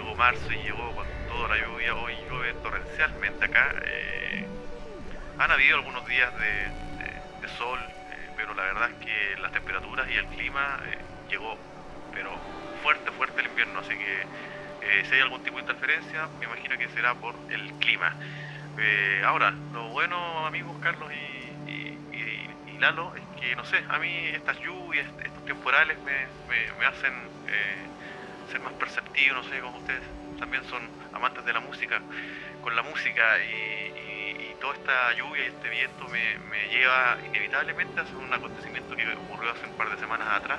Llegó marzo y llegó con toda la lluvia. Hoy llueve torrencialmente acá. eh, han habido algunos días de, sol, eh, pero la verdad es que las temperaturas y el clima eh, llegó, pero fuerte, fuerte el invierno. Así que si hay algún tipo de interferencia, me imagino que será por el clima. Ahora, lo bueno, amigos Carlos y, y- Lalo, es que no sé, a mí estas lluvias, estos temporales me, me- hacen ser más perceptivo, no sé, como ustedes también son amantes de la música, con la música y, toda esta lluvia y este viento me, lleva inevitablemente a un acontecimiento que ocurrió hace un par de semanas atrás,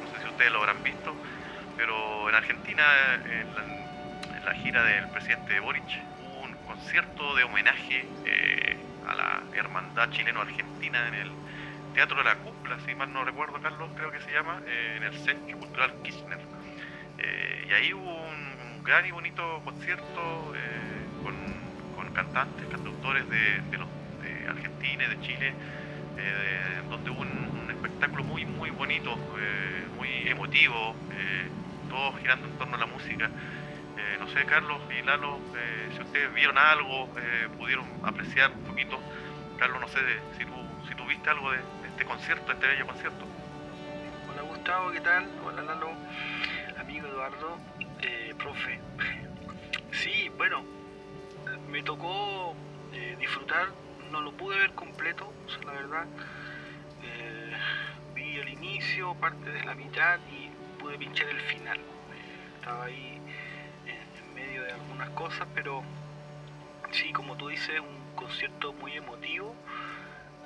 no sé si ustedes lo habrán visto, pero en Argentina, en la, en la gira del presidente Boric, hubo un concierto de homenaje eh, a la hermandad chileno-argentina en el Teatro de la Cúpula, si mal no recuerdo, Carlos, creo que se llama, eh, en el Centro Cultural Kirchner. Y ahí hubo un, gran y bonito concierto eh, con, con cantantes, cantautores de, de, Argentina y de Chile, eh, donde hubo un, un espectáculo muy, muy bonito, eh, muy emotivo, eh, todo girando en torno a la música. No sé, Carlos y Lalo, si ustedes vieron algo, pudieron apreciar un poquito. Carlos, no sé si tú, si tú viste algo de, de este concierto, de este bello concierto. Hola Gustavo, ¿qué tal? Hola Lalo, Eduardo, eh, profe. Sí, bueno, me tocó eh, disfrutar, no lo pude ver completo, la verdad. Eh, vi el inicio, parte de la mitad y pude pinchar el final. Estaba ahí en, medio de algunas cosas, pero sí, como tú dices, un concierto muy emotivo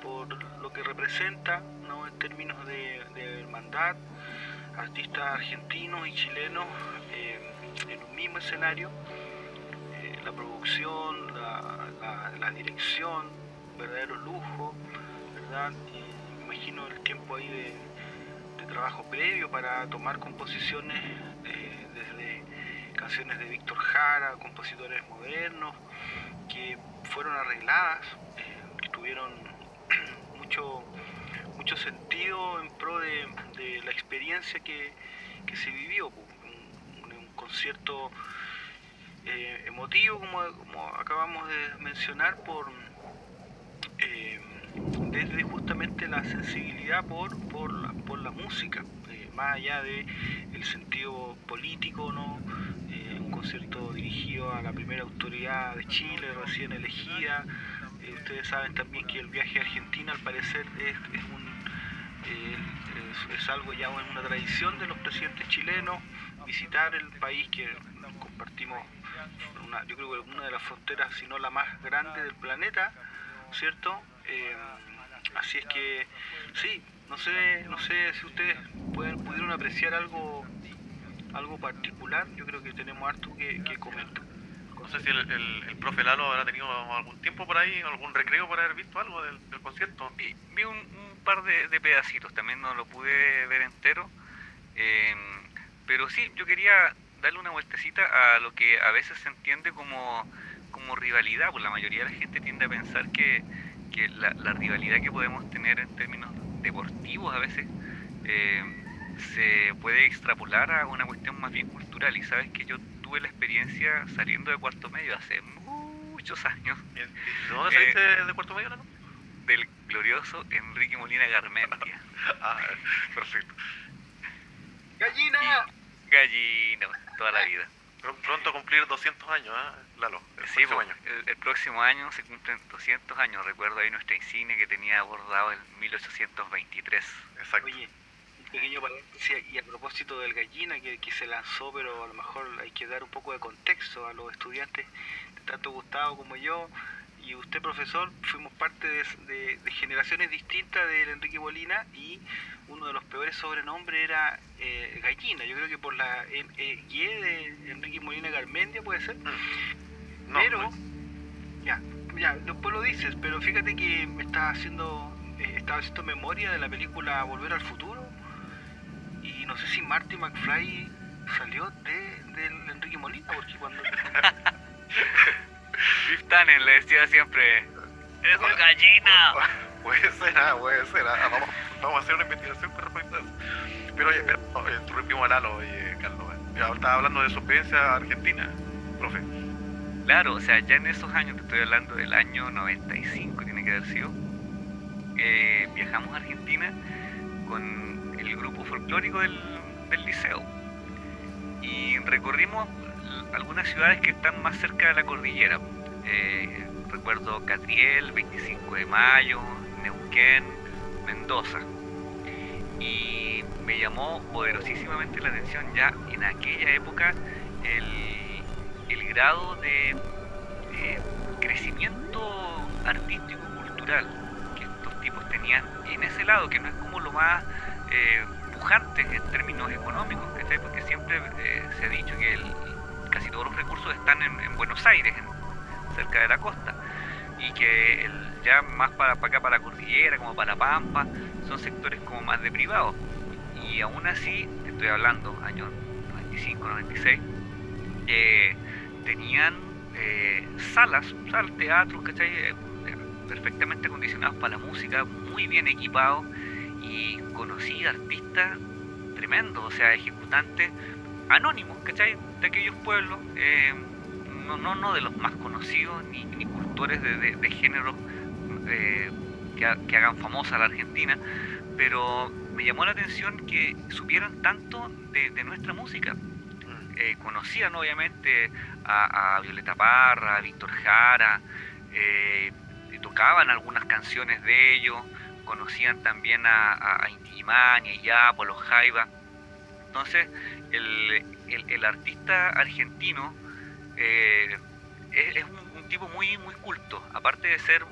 por lo que representa ¿no? en términos de hermandad, artistas argentinos y chilenos eh, en un mismo escenario, eh, la producción, la, dirección, verdadero lujo, ¿verdad? Me imagino el tiempo ahí de, de trabajo previo para tomar composiciones eh, desde canciones de Víctor Jara, compositores modernos, que fueron arregladas, eh, que tuvieron mucho, sentido en pro de, la experiencia que, se vivió. Un, concierto eh, emotivo, como, acabamos de mencionar, por eh, desde justamente la sensibilidad por, por, la, por la música, eh, más allá de el sentido político, ¿no? Un concierto dirigido a la primera autoridad de Chile, recién elegida. Ustedes saben también que el viaje a Argentina al parecer es, es eh, es, es algo ya una tradición de los presidentes chilenos, visitar el país que compartimos, una, yo creo que una de las fronteras, si no la más grande del planeta, ¿cierto? Eh, así es que sí, no sé, no sé si ustedes pueden, pudieron apreciar algo algo particular, yo creo que tenemos harto que, que comentar. No sé si el, el, el profe Lalo habrá tenido algún tiempo por ahí, algún recreo por haber visto algo del, del concierto. Vi, vi un, un par de, de pedacitos, también no lo pude ver entero. eh, pero sí, yo quería darle una vueltecita a lo que a veces se entiende como, como rivalidad, pues la mayoría de la gente tiende a pensar que, que la, la rivalidad que podemos tener en términos deportivos a veces eh, se puede extrapolar a una cuestión más bien cultural. Y sabes que yo tuve la experiencia saliendo de cuarto medio hace muchos años ¿De dónde saliste de Cuarto Medio, Lalo? Del glorioso Enrique Molina Garmendia. Ah, perfecto. ¡Gallina! Gallina, toda la vida. Pr- Pronto a cumplir 200 años, ¿eh? Lalo, el Sí, próximo pues, año. el, el próximo año se cumplen 200 años. Recuerdo ahí nuestra insignia que tenía abordado en 1823. Exacto. Oye, un pequeño paréntesis y a propósito del gallina que, que se lanzó, pero a lo mejor hay que dar un poco de contexto a los estudiantes, tanto Gustavo como yo, y usted profesor, fuimos parte de, de- de generaciones distintas del Enrique Molina y uno de los peores sobrenombres era eh, gallina. Yo creo que por la Y de Enrique Molina Garmendia puede ser. Mm. No, pero, pues, ya, ya, después lo dices, pero fíjate que me estaba haciendo, eh, estaba haciendo memoria de la película Volver al Futuro y no sé si Marty McFly salió de, del Enrique Molina, porque cuando... Biff Tannen le decía siempre, ¡Es una gallina! Puede ser, ah, puede ser. ah, Vamos, vamos a hacer una investigación con respecto a eso. Pero oye, pero, oh, interrumpimos a Lalo, oye, Carlos. eh. Ya Estaba hablando de supervivencia argentina, profe. Claro, o sea, ya en esos años, te estoy hablando del año 95, tiene que haber sido, eh, viajamos a Argentina con el grupo folclórico del, del liceo y recorrimos algunas ciudades que están más cerca de la cordillera. Eh, recuerdo Catriel, 25 de Mayo, Neuquén, Mendoza. Y me llamó poderosísimamente la atención ya en aquella época el, grado de eh, crecimiento artístico cultural que estos tipos tenían en ese lado, que no es como lo más eh, pujante en términos económicos, porque siempre eh, se ha dicho que casi todos los recursos están en, en Buenos Aires, cerca de la costa, y que ya más para, acá, para la cordillera, como para Pampa, son sectores como más de privados. Y aún así, te estoy hablando, años 95, 96, eh, tenían eh, salas, salas, teatros, ¿cachai? Eh, perfectamente acondicionados para la música, muy bien equipados y conocí artistas tremendos, o sea, ejecutantes anónimos, ¿cachai? De aquellos pueblos, eh, no, no, no de los más conocidos ni, ni cultores de, de, de géneros eh, que, ha- que hagan famosa a la Argentina, pero me llamó la atención que supieran tanto de, de nuestra música. Eh, conocían obviamente a, a Violeta Parra, a Víctor Jara, eh, tocaban algunas canciones de ellos, conocían también a, a, a Inti a Yapo, a los Jaiba. Entonces, el, el- el artista argentino eh, es, un, tipo muy, muy culto, aparte de ser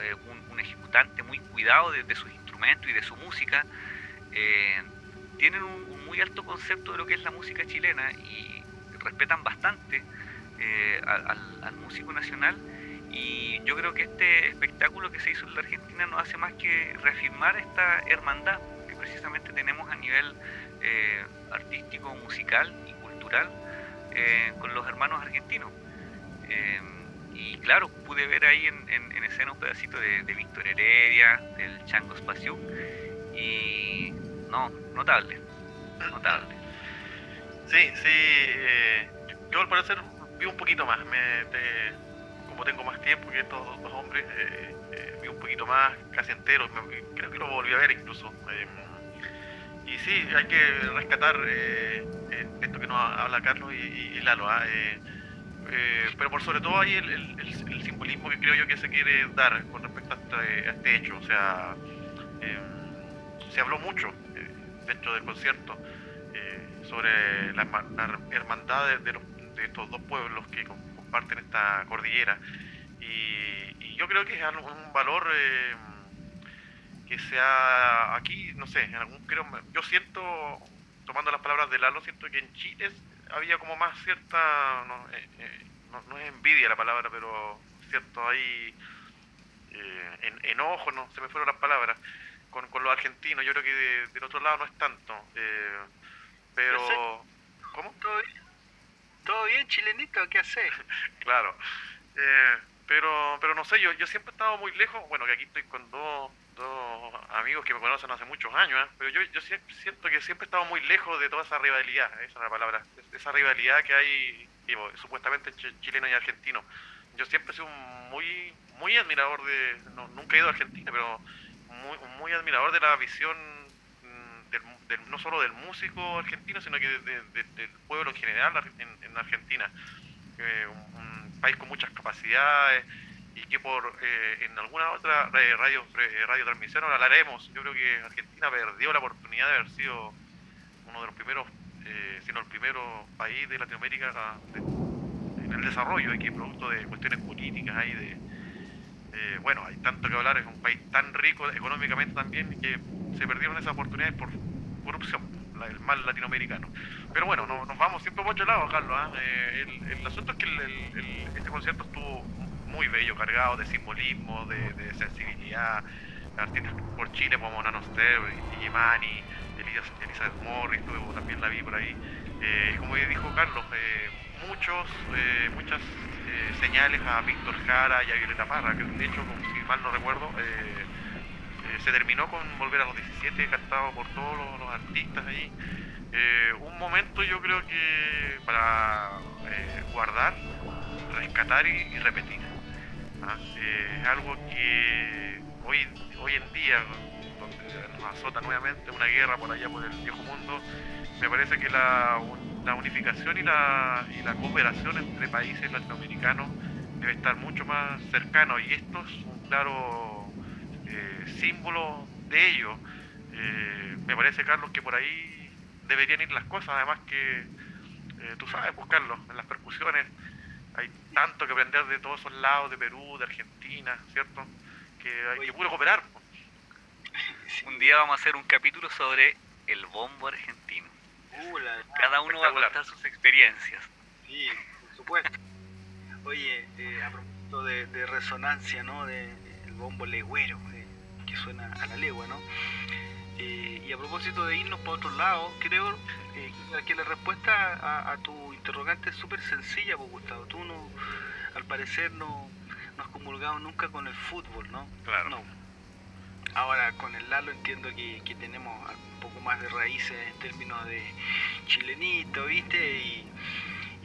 eh, un, ejecutante muy cuidado de, de sus instrumentos y de su música, eh, tienen un, muy alto concepto de lo que es la música chilena y respetan bastante al músico nacional. Y yo creo que este espectáculo que se hizo en la Argentina no hace más que reafirmar esta hermandad que precisamente tenemos a nivel eh, artístico, musical y cultural eh, con los hermanos argentinos. Eh, y claro, pude ver ahí en, en- en escena un pedacito de, de Víctor Heredia, del Chango Spasiuk, y no, notable, notable. Sí, sí. eh, yo al parecer vi un poquito más. Me, como tengo más tiempo que estos dos hombres, vi un poquito más, casi entero. creo que lo volví a ver incluso. Y sí, hay que rescatar eh, eh, esto que nos habla Carlos y, Lalo. ah, eh, pero por sobre todo hay el, simbolismo que creo yo que se quiere dar con respecto a este, este hecho. O sea, eh, se habló mucho dentro del concierto sobre la, herma- la hermandad de, los- de estos dos pueblos que com- comparten esta cordillera. Y, y yo creo que es un valor eh, que sea aquí, no sé, en algún creo, yo siento, tomando las palabras de Lalo, siento que en Chile había como más cierta, no, eh, eh, no- no es envidia la palabra, pero cierto ahí eh, en- enojo, no se me fueron las palabras, con, con los argentinos, yo creo que de- del otro lado no es tanto, eh, pero... ¿Cómo? ¿Todo bien? ¿Todo bien, chilenito? ¿Qué haces? Claro. Eh, pero, pero no sé, yo, yo siempre he estado muy lejos. Bueno, que aquí estoy con dos, amigos que me conocen hace muchos años, ¿eh? pero yo, yo sie- siento que siempre he estado muy lejos de toda esa rivalidad, esa es la palabra, es- esa rivalidad que hay digo, supuestamente chileno y argentino. Yo siempre he sido muy, muy admirador de, no, nunca he ido a Argentina, pero muy, admirador de la visión mm, del, no solo del músico argentino, sino que de- de- de- del pueblo en general en, en Argentina. Eh, un país con muchas capacidades y que por eh, en alguna otra eh, radio eh, radiotransmisión hablaremos. Yo creo que Argentina perdió la oportunidad de haber sido uno de los primeros, eh, si no el primero país de Latinoamérica de- en el desarrollo, producto de cuestiones políticas hay de bueno, hay tanto que hablar, es un país tan rico económicamente también que se perdieron esas oportunidades por corrupción, el mal latinoamericano. Pero bueno, nos vamos siempre por otro lado, Carlos. ¿ah? Eh, el, asunto es que este concierto estuvo muy bello, cargado de simbolismo, de, sensibilidad. Artistas por Chile como Nanoster, Yimani, Elizabeth Morris, también la vi por ahí. Eh, como dijo Carlos, eh, muchos, eh, muchas señales a Víctor Jara y a Violeta Parra, que de hecho, si mal no recuerdo, se terminó con Volver a los 17, cantado por todos los, artistas ahí. un momento yo creo que para guardar, rescatar y, repetir. ¿Ah? es algo que hoy, hoy en día, nos azota nuevamente una guerra por allá por el viejo mundo, me parece que la, unificación y la, y la cooperación entre países latinoamericanos debe estar mucho más cercano y esto es un claro eh, símbolo de ello. Eh, me parece, Carlos, que por ahí deberían ir las cosas, además que eh, tú sabes, pues, en las percusiones hay tanto que aprender de todos esos lados, de Perú, de Argentina, ¿cierto? Que hay que puro cooperar. Pues. Un día vamos a hacer un capítulo sobre el bombo argentino. Cada uno va a contar sus experiencias. Sí, por supuesto. Oye, eh, a propósito de, resonancia, ¿no? De, el bombo legüero, eh, que suena a la legua, ¿no? Eh, y a propósito de irnos por otro lado, creo que la respuesta a, tu interrogante es súper sencilla, pues, Gustavo. Tú no, al parecer no, no has comulgado nunca con el fútbol, ¿no? Claro. No. Ahora con el Lalo entiendo que, que tenemos un poco más de raíces en términos de chilenito, ¿viste? Y,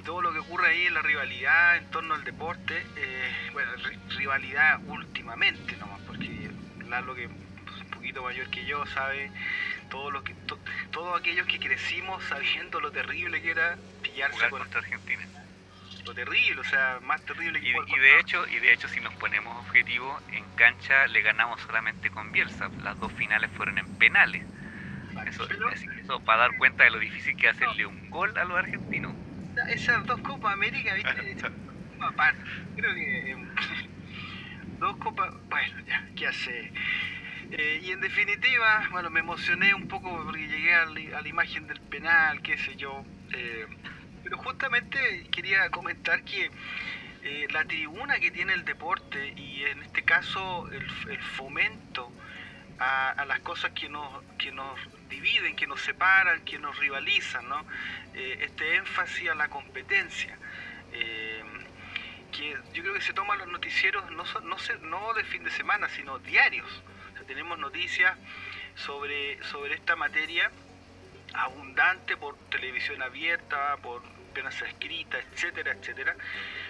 todo lo que ocurre ahí en la rivalidad en torno al deporte, eh, bueno, rivalidad últimamente nomás, porque Lalo que es un poquito mayor que yo sabe todo lo que todos aquellos que crecimos sabiendo lo terrible que era pillarse con contra Argentina. Lo terrible, o sea, más terrible que y, y de hecho y de hecho si nos ponemos objetivos en cancha le ganamos solamente con Bielsa. Las dos finales fueron en penales. Eso, eso para dar cuenta de lo difícil que hacerle un gol a los argentinos. Esas dos Copas América viste aparte creo que em, dos copas bueno ya qué hace eh, y en definitiva, bueno, me emocioné un poco porque llegué a la, imagen del penal, qué sé yo. Eh, pero justamente quería comentar que eh, la tribuna que tiene el deporte y en este caso el, fomento a, las cosas que nos, que nos dividen, que nos separan, que nos rivalizan, ¿no? Este énfasis a la competencia. Que yo creo que se toman los noticieros no, no, no de fin de semana, sino diarios. Tenemos noticias sobre, sobre esta materia abundante por televisión abierta, por prensa escrita, etcétera, etcétera.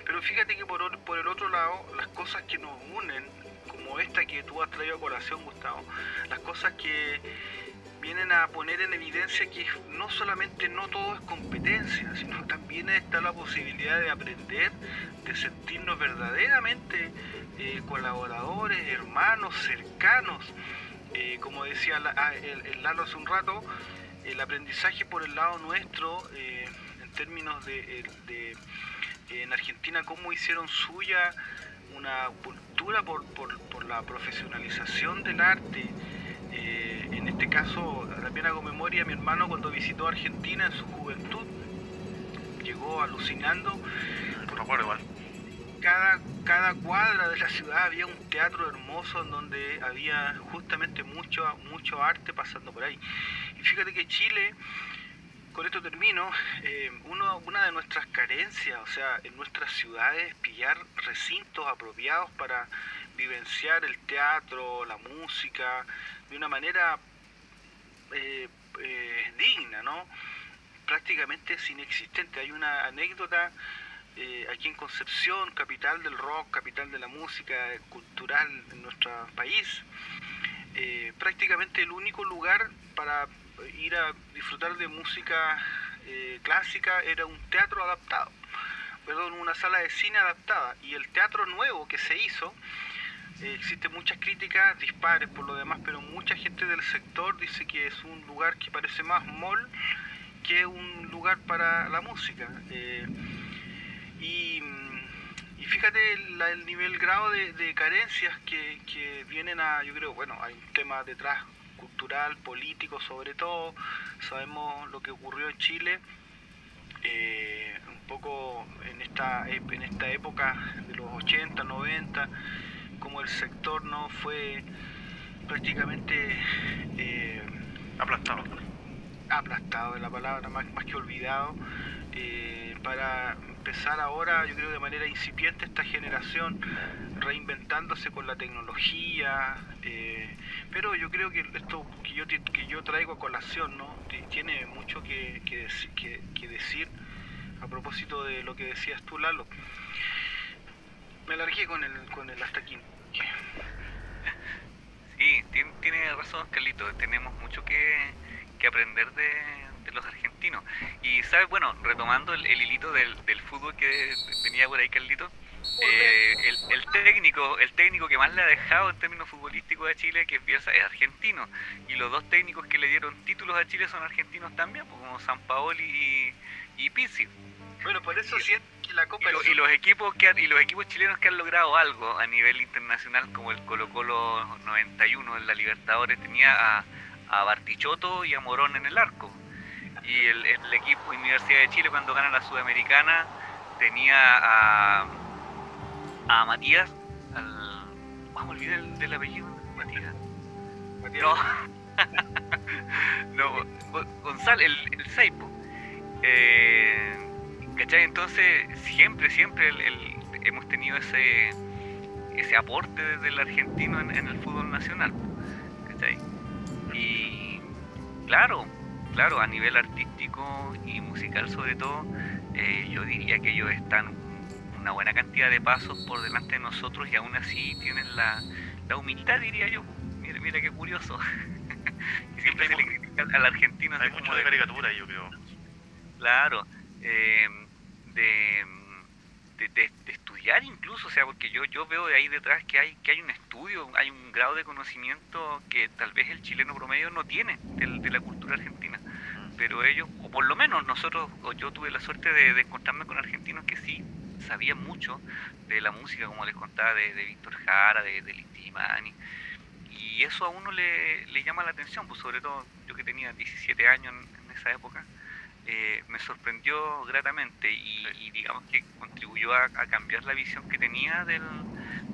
Pero fíjate que por, por el otro lado, las cosas que nos unen, como esta que tú has traído a colación, Gustavo, las cosas que vienen a poner en evidencia que no solamente no todo es competencia, sino también está la posibilidad de aprender, de sentirnos verdaderamente eh, colaboradores, hermanos, cercanos. Eh, como decía ah, el, Lalo hace un rato, el aprendizaje por el lado nuestro, eh, en términos de, en Argentina, cómo hicieron suya una cultura por, por, la profesionalización del arte. Eh, en este caso, también hago memoria a mi hermano cuando visitó Argentina en su juventud, llegó alucinando. igual. Cada, cada cuadra de la ciudad había un teatro hermoso en donde había justamente mucho, mucho arte pasando por ahí fíjate que Chile, con esto termino, eh, una de nuestras carencias, o sea, en nuestras ciudades, pillar recintos apropiados para vivenciar el teatro, la música, de una manera eh, eh, digna, ¿no? Prácticamente es inexistente. Hay una anécdota aquí en Concepción, capital del rock, capital de la música cultural en nuestro país, prácticamente el único lugar para ir a disfrutar de música eh, clásica era un teatro adaptado, perdón, una sala de cine adaptada. Y el teatro nuevo que se hizo, eh, existen muchas críticas, dispares por lo demás, pero mucha gente del sector dice que es un lugar que parece más mall que un lugar para la música. Eh, y, fíjate el nivel grado de, carencias que, que, vienen a, yo creo, bueno, hay un tema detrás cultural, político sobre todo. Sabemos lo que ocurrió en Chile, eh, un poco en esta, en esta época de los 80, 90, como el sector no fue prácticamente eh, aplastado. Aplastado es la palabra, más, más que olvidado. Eh, para empezar ahora, yo creo de manera incipiente esta generación, reinventándose con la tecnología, eh, pero yo creo que esto que yo, que yo traigo a colación, ¿no? tiene mucho que, que, decir a propósito de lo que decías tú, Lalo. Me alargué con el, con el hasta aquí. Sí, tiene, razón, Carlito. Tenemos mucho que, que aprender de, de los argentinos. Y, ¿sabes? Bueno, retomando el, hilito del, del, fútbol que tenía por ahí, Carlito, eh, el, el, técnico el técnico que más le ha dejado en términos futbolísticos a Chile, que es Bielsa, es argentino. Y los dos técnicos que le dieron títulos a Chile son argentinos también, pues, como San Paoli y, y Pizzi. Bueno, por eso sí que la Copa y, los equipos que y los equipos chilenos que han logrado algo a nivel internacional, como el Colo Colo 91 en la Libertadores, tenía a, a Bartichotto y a Morón en el arco y el, el, equipo Universidad de Chile cuando gana la Sudamericana tenía a, a Matías, al, vamos a olvidar el, del apellido, Matías. Matías. No, no González, el, el Seipo. Eh, ¿Cachai? Entonces siempre, siempre el, hemos tenido ese ese aporte desde el argentino en, en el fútbol nacional. ¿Cachai? Y claro, claro, a nivel artístico y musical sobre todo, eh, yo diría que ellos están una buena cantidad de pasos por delante de nosotros y aún así tienen la, la humildad, diría yo. Mira, mira qué curioso. siempre se le critica al argentino. Hay mucho de, caricatura, yo creo. Claro, eh, de, de, estudiar incluso, o sea, porque yo, yo veo de ahí detrás que hay, que hay un estudio, hay un grado de conocimiento que tal vez el chileno promedio no tiene de la cultura argentina. Pero ellos, o por lo menos nosotros, o yo tuve la suerte de, encontrarme con argentinos que sí sabían mucho de la música, como les contaba, de, Víctor Jara, de, de Listimani, y eso a uno le, le, llama la atención, pues sobre todo yo que tenía 17 años en, esa época, eh, me sorprendió gratamente y, digamos que contribuyó a, cambiar la visión que tenía del,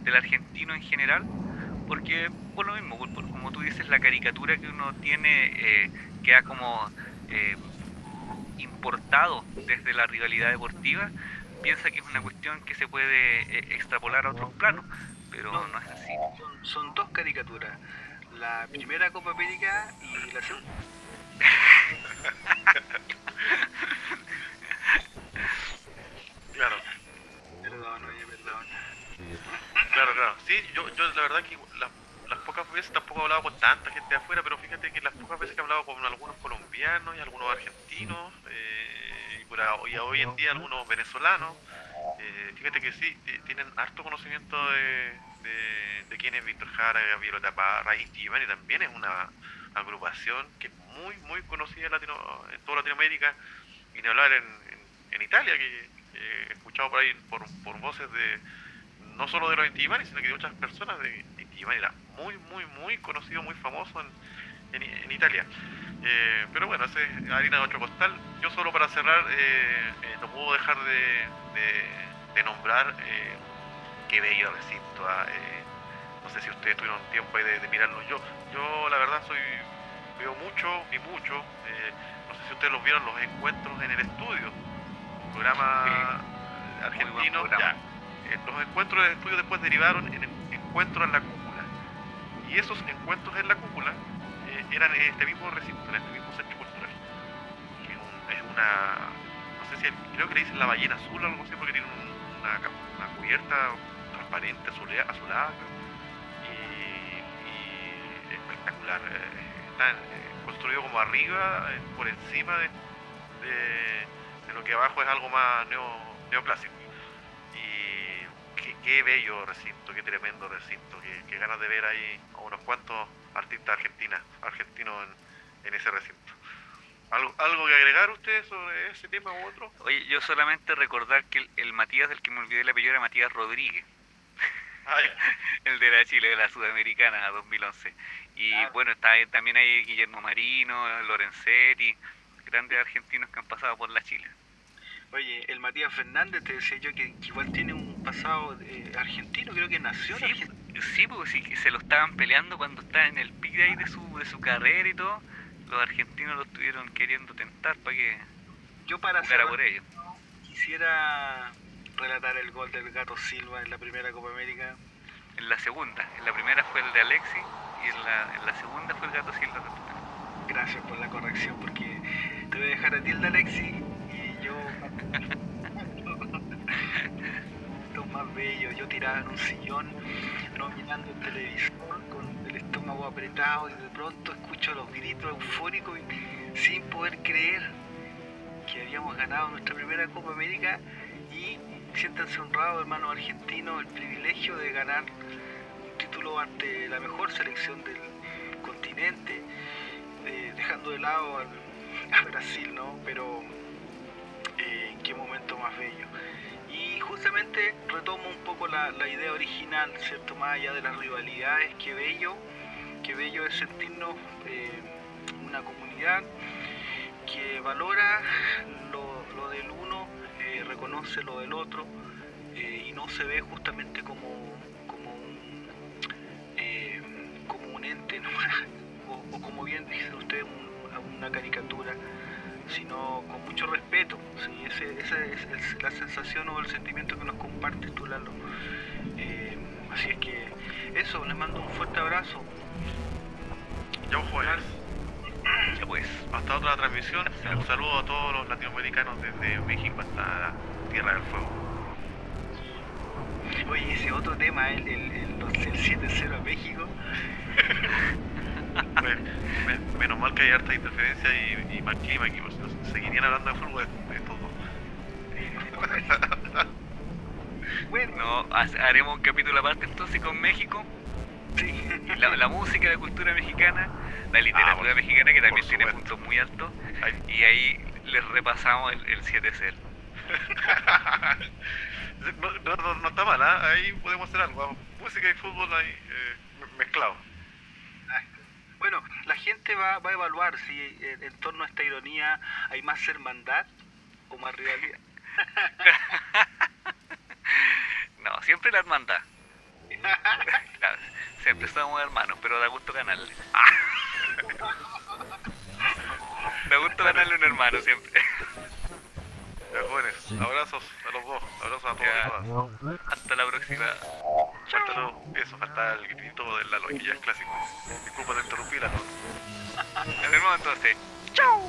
del argentino en general, porque por lo mismo, como tú dices, la caricatura que uno tiene eh, queda como eh, importado desde la rivalidad deportiva, piensa que es una cuestión que se puede eh, extrapolar a otros planos, pero no, es así. Son, dos caricaturas, la primera Copa América y la segunda. claro. Perdón, oye, perdón. Claro, claro. Sí, yo, yo la verdad que la las pocas veces tampoco he hablado con tanta gente de afuera, pero fíjate que las pocas veces que he hablado con algunos colombianos y algunos argentinos, eh, y, hoy en día algunos venezolanos, eh, fíjate que sí, tienen harto conocimiento de, de, quién es Víctor Jara, Gabriel Taparra, y también es una agrupación que es muy, muy conocida en, Latino, en toda Latinoamérica, y ni hablar en, en, Italia, que he escuchado por ahí por, por voces de no solo de los Inti sino que de otras personas de Inti era muy, muy, muy conocido, muy famoso en, en, Italia. Eh, pero bueno, ese es harina de otro costal. Yo solo para cerrar, eh, eh, no puedo dejar de, de, nombrar qué bello recinto. Ah, no sé si ustedes tuvieron tiempo de, de, mirarlo. Yo, yo la verdad soy veo mucho y mucho. no sé si ustedes los vieron los encuentros en el estudio. programa argentino. Ya, los encuentros de estudio después derivaron en encuentros en la cúpula. Y esos encuentros en la cúpula eh, eran en este mismo recinto, en este mismo centro cultural. Es, una, no sé si, creo que le dicen la ballena azul o algo así, porque tiene una, una, cubierta transparente, azulada, y, espectacular. Eh, está eh, construido como arriba, por encima de, de, lo que abajo es algo más neo, neoclásico qué, bello recinto, qué tremendo recinto, qué, ganas de ver ahí a unos cuantos artistas argentinas, argentinos en, ese recinto. ¿Algo, ¿Algo que agregar ustedes sobre ese tema u otro? Oye, yo solamente recordar que el, Matías del que me olvidé la apellido era Matías Rodríguez. Ah, el de la Chile, de la Sudamericana 2011. Y Claro. bueno, está ahí- también hay Guillermo Marino, Lorenzetti, grandes argentinos que han pasado por la Chile. Oye, el Matías Fernández te decía yo que, que igual tiene un pasado eh, argentino, creo que nació en Sí, Argentina. pues, sí, porque sí, se lo estaban peleando cuando estaba en el pic de ahí de su, de su carrera y todo. Los argentinos lo estuvieron queriendo tentar para que Yo para jugara por ellos. quisiera relatar el gol del Gato Silva en la primera Copa América. En la segunda, en la primera fue el de Alexis y en la, en la segunda fue el Gato Silva. Gracias por la corrección, porque te voy a dejar a ti el de Alexis y yo. Más bello. Yo tiraba en un sillón, no mirando el televisor, con el estómago apretado y de pronto escucho los gritos eufóricos sin poder creer que habíamos ganado nuestra primera Copa América y siéntanse honrados, hermanos argentinos, el privilegio de ganar un título ante la mejor selección del continente, eh, dejando de lado a Brasil, ¿no? Pero eh, qué momento más bello. Justamente retomo un poco la, idea original, ¿cierto? Más allá de las rivalidades, qué bello, qué bello es sentirnos eh, una comunidad que valora lo, del uno, eh, reconoce lo del otro eh, y no se ve justamente como, un, como un ente o, como bien dicen ustedes un- una caricatura sino con mucho respeto ¿sí? Ese- esa es, es la sensación o el sentimiento que nos compartes tú Lalo Eh, así es que eso les mando un fuerte abrazo Ya vos jóvenes. Ya pues, Hasta otra transmisión. Un saludo a todos los latinoamericanos desde México hasta la Tierra del Fuego. Oye, ese otro tema, el, el, el, el 7-0 a México, Me- me- menos mal que hay harta interferencia y, y aquí, pues, seguirían hablando de fútbol de, todo. bueno, no, ha- haremos un capítulo aparte entonces con México. sí. La, la música, la cultura mexicana, la literatura Ah, mexicana que también tiene puntos muy altos. Y ahí les repasamos el, el 7-0. no, no, no- no está mal, ¿ah? ahí podemos hacer algo. Música y fútbol ahí eh, me- mezclado. Bueno, la gente va, va a evaluar si eh, en torno a esta ironía hay más hermandad o más rivalidad. No, siempre la hermandad. Claro, siempre somos hermanos, pero da gusto ganarle. Da gusto ganarle a un hermano siempre. Ya, jóvenes, abrazos a los dos, abrazos a todos y todas. Hasta la próxima. Falta lo- eso, falta el gritito del Lalo, que ya es clásico. Disculpa de interrumpir, Lalo. Nos vemos entonces. ¡Chao!